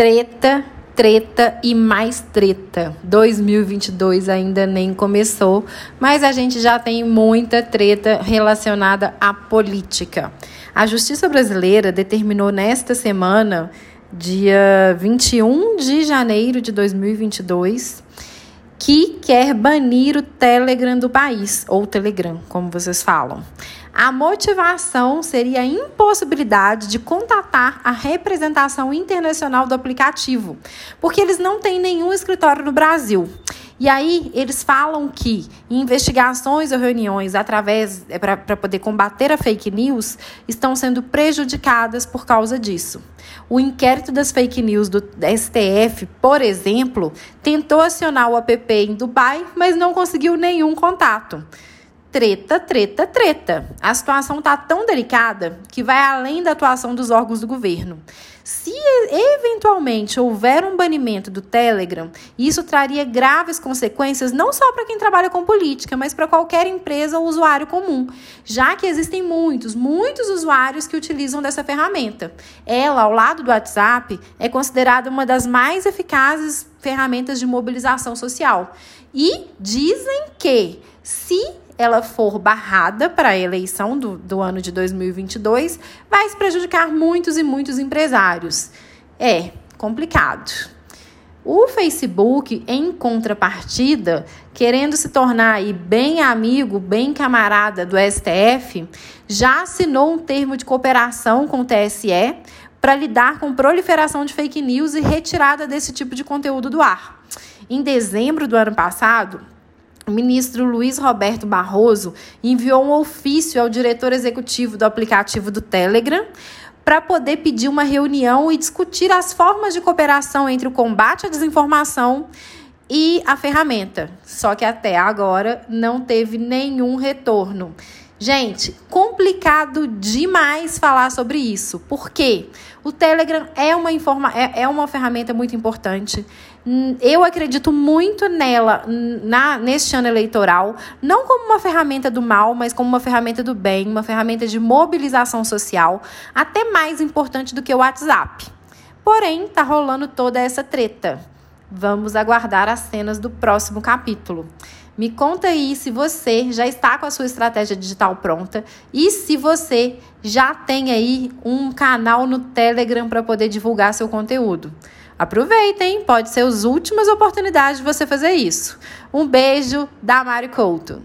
Treta, treta e mais treta. 2022 ainda nem começou, mas a gente já tem muita treta relacionada à política. A Justiça Brasileira determinou nesta semana, dia 21 de janeiro de 2022, que quer banir o Telegram do país, ou Telegram, como vocês falam. A motivação seria a impossibilidade de contatar a representação internacional do aplicativo, porque eles não têm nenhum escritório no Brasil. E aí eles falam que investigações ou reuniões através é, para poder combater a fake news estão sendo prejudicadas por causa disso. O inquérito das fake news do STF, por exemplo, tentou acionar o app em Dubai, mas não conseguiu nenhum contato treta, treta, treta. A situação está tão delicada que vai além da atuação dos órgãos do governo. Se eventualmente houver um banimento do Telegram, isso traria graves consequências não só para quem trabalha com política, mas para qualquer empresa ou usuário comum, já que existem muitos, muitos usuários que utilizam dessa ferramenta. Ela, ao lado do WhatsApp, é considerada uma das mais eficazes ferramentas de mobilização social. E dizem que se ela for barrada para a eleição do, do ano de 2022, vai se prejudicar muitos e muitos empresários. É complicado. O Facebook, em contrapartida, querendo se tornar aí bem amigo, bem camarada do STF, já assinou um termo de cooperação com o TSE para lidar com proliferação de fake news e retirada desse tipo de conteúdo do ar. Em dezembro do ano passado, o ministro Luiz Roberto Barroso enviou um ofício ao diretor executivo do aplicativo do Telegram para poder pedir uma reunião e discutir as formas de cooperação entre o combate à desinformação e a ferramenta. Só que até agora não teve nenhum retorno. Gente, complicado demais falar sobre isso. Por quê? O Telegram é uma, informa é, é uma ferramenta muito importante. Eu acredito muito nela na, neste ano eleitoral, não como uma ferramenta do mal, mas como uma ferramenta do bem, uma ferramenta de mobilização social, até mais importante do que o WhatsApp. Porém, tá rolando toda essa treta. Vamos aguardar as cenas do próximo capítulo. Me conta aí se você já está com a sua estratégia digital pronta e se você já tem aí um canal no Telegram para poder divulgar seu conteúdo. Aproveitem, pode ser as últimas oportunidades de você fazer isso. Um beijo da Mari Couto.